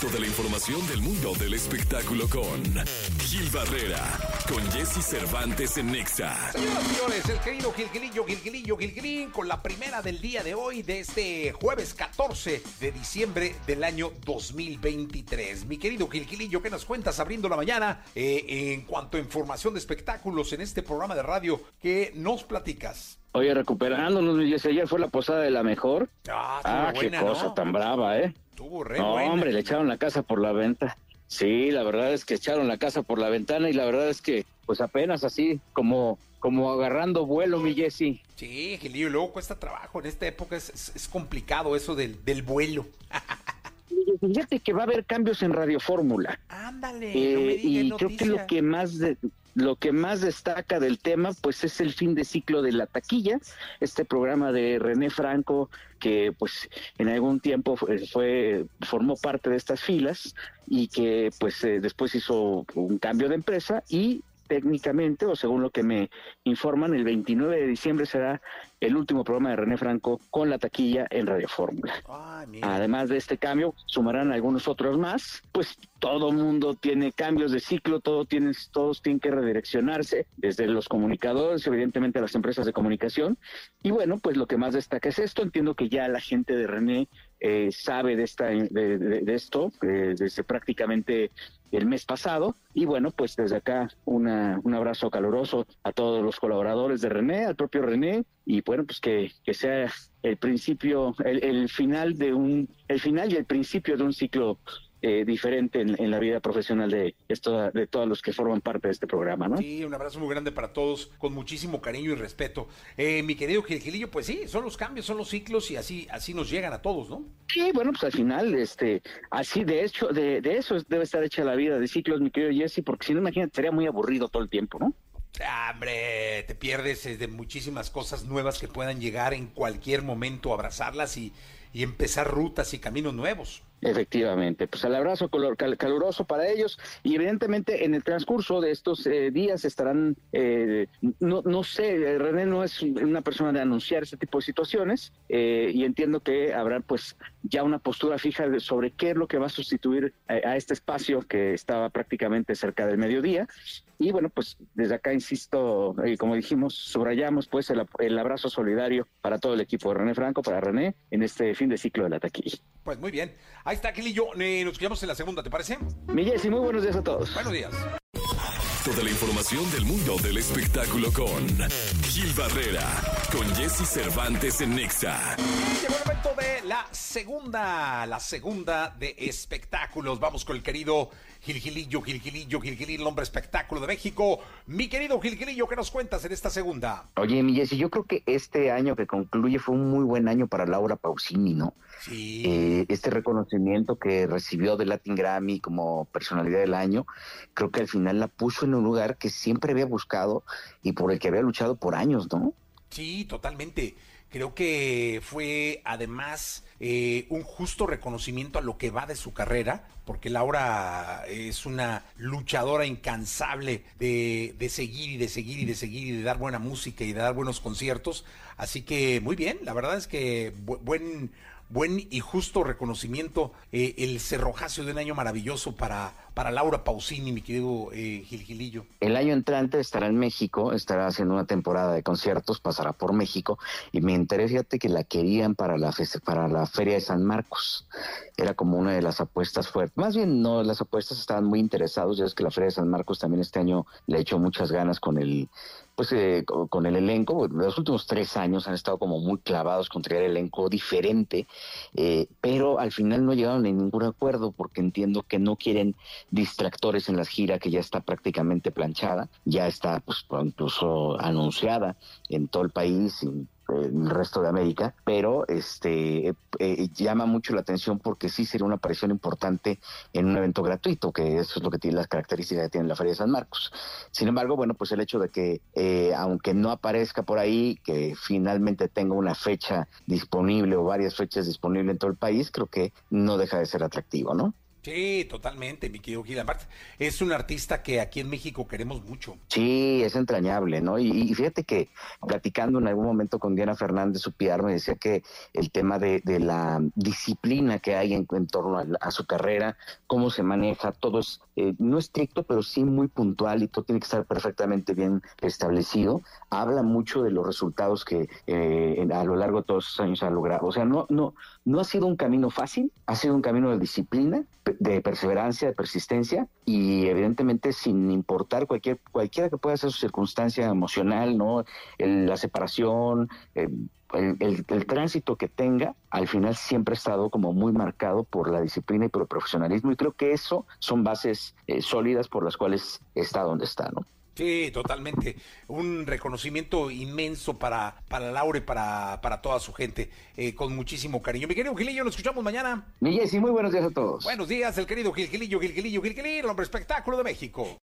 Toda la información del mundo del espectáculo con Gil Barrera, con Jesse Cervantes en Nexa. Señoras y señores, el querido Gilgilillo, Gilgilillo, Gilgilín, con la primera del día de hoy, de este jueves 14 de diciembre del año 2023. Mi querido Gilgilillo, ¿qué nos cuentas abriendo la mañana eh, en cuanto a información de espectáculos en este programa de radio? ¿Qué nos platicas? Oye, recuperándonos, Jesse, ayer fue la posada de la mejor. Ah, Ah, qué buena, cosa ¿no? tan brava, ¿eh? Estuvo re No, buena. hombre, le echaron la casa por la venta. Sí, la verdad es que echaron la casa por la ventana y la verdad es que, pues apenas así, como, como agarrando vuelo, mi Jesse. Sí, Gilillo, y luego cuesta trabajo. En esta época es, es- es complicado eso del, del vuelo. Fíjate que va a haber cambios en Radio Fórmula. Ándale, Eh, no me y creo que lo que más de- lo que más destaca del tema pues es el fin de ciclo de la taquilla. Este programa de René Franco que pues en algún tiempo fue, formó parte de estas filas y que pues eh, después hizo un cambio de empresa y técnicamente o según lo que me informan el 29 de diciembre será el último programa de René Franco con la taquilla en Radio Fórmula. Además de este cambio, sumarán algunos otros más. Pues todo mundo tiene cambios de ciclo, todo tiene, todos tienen que redireccionarse, desde los comunicadores, evidentemente las empresas de comunicación. Y bueno, pues lo que más destaca es esto. Entiendo que ya la gente de René eh, sabe de, esta, de, de- de esto eh, desde prácticamente el mes pasado. Y bueno, pues desde acá una, un abrazo caluroso a todos los colaboradores de René, al propio René, y bueno, pues que, que sea el principio, el, el final de un, el final y el principio de un ciclo eh, diferente en, en la vida profesional de esto, de todos los que forman parte de este programa, ¿no? Sí, un abrazo muy grande para todos, con muchísimo cariño y respeto. Eh, mi querido Gilgilillo, pues sí, son los cambios, son los ciclos y así, así nos llegan a todos, ¿no? Sí, bueno, pues al final, este, así de hecho, de, de eso debe estar hecha la vida de ciclos, mi querido Jesse, porque si no, imagínate, sería muy aburrido todo el tiempo, ¿no? Hombre, te pierdes de muchísimas cosas nuevas que puedan llegar en cualquier momento, abrazarlas y, y empezar rutas y caminos nuevos. Efectivamente, pues el abrazo color- cal- caluroso para ellos y evidentemente en el transcurso de estos eh, días estarán, eh, no, no sé, eh, René no es una persona de anunciar este tipo de situaciones eh, y entiendo que habrá pues ya una postura fija sobre qué es lo que va a sustituir a, este espacio que estaba prácticamente cerca del mediodía y bueno, pues desde acá insisto, y como dijimos, subrayamos pues el, el abrazo solidario para todo el equipo de René Franco, para René, en este fin de ciclo de la taquilla. Pues muy bien. Ahí está, Gilillo. Eh, nos quedamos en la segunda, ¿te parece? Mi Jessy, muy buenos días a todos. Buenos días. Toda la información del mundo del espectáculo con Gil Barrera, con Jesse Cervantes en Nexa. Llegó el momento de la segunda, la segunda de espectáculos. Vamos con el querido Gilgilillo, Gilgilillo, Gilgilillo, el hombre espectáculo de México. Mi querido Gilgilillo, ¿qué nos cuentas en esta segunda? Oye, mi Jessy, yo creo que este año que concluye fue un muy buen año para Laura Pausini, ¿no? Sí. Eh, este reconocimiento que recibió de Latin Grammy como personalidad del año, creo que al final la puso en un lugar que siempre había buscado y por el que había luchado por años, ¿no? Sí, totalmente. Creo que fue además eh, un justo reconocimiento a lo que va de su carrera, porque Laura es una luchadora incansable de, de seguir y de seguir y de seguir y de dar buena música y de dar buenos conciertos. Así que muy bien, la verdad es que bu- buen, buen y justo reconocimiento, eh, el cerrojazo de un año maravilloso para, para Laura Pausini, mi querido eh, Gilgilillo. El año entrante estará en México, estará haciendo una temporada de conciertos, pasará por México y me enteré, fíjate que la querían para la, para la Feria de San Marcos. Era como una de las apuestas fuertes. Más bien, no, las apuestas estaban muy interesados. Ya es que la Feria de San Marcos también este año le hecho muchas ganas con el, pues, eh, co- con el elenco. Los últimos tres años han estado como muy clavados con traer elenco diferente, eh, pero al final no llegaron a ningún acuerdo porque entiendo que no quieren distractores en la gira que ya está prácticamente planchada, ya está pues incluso anunciada en todo el país y en el resto de América, pero este eh, eh, llama mucho la atención porque sí sería una aparición importante en un evento gratuito, que eso es lo que tiene las características que tiene la Feria de San Marcos. Sin embargo, bueno, pues el hecho de que eh, aunque no aparezca por ahí, que finalmente tenga una fecha disponible o varias fechas disponibles en todo el país, creo que no deja de ser atractivo, ¿no? Sí, totalmente, mi querido Gil. Es un artista que aquí en México queremos mucho. Sí, es entrañable, ¿no? Y, fíjate que platicando en algún momento con Diana Fernández, su PR, me decía que el tema de, la disciplina que hay en, torno a, su carrera, cómo se maneja, todo es eh, no estricto, pero sí muy puntual y todo tiene que estar perfectamente bien establecido. Habla mucho de los resultados que eh, a lo largo de todos esos años ha logrado. O sea, no, no, no ha sido un camino fácil, ha sido un camino de disciplina, de perseverancia, de persistencia y evidentemente sin importar cualquier cualquiera que pueda ser su circunstancia emocional, no, la separación, el, tránsito que tenga, al final siempre ha estado como muy marcado por la disciplina y por el profesionalismo y creo que eso son bases eh, sólidas por las cuales está donde está, ¿no? Sí, totalmente. Un reconocimiento inmenso para, para Laura y para, para toda su gente, eh, con muchísimo cariño. Mi querido Gilillo, nos escuchamos mañana. Mi Jessy, muy buenos días a todos. Buenos días, el querido Gil Gilillo, Gil Gilillo, Gil Gilillo, el hombre espectáculo de México.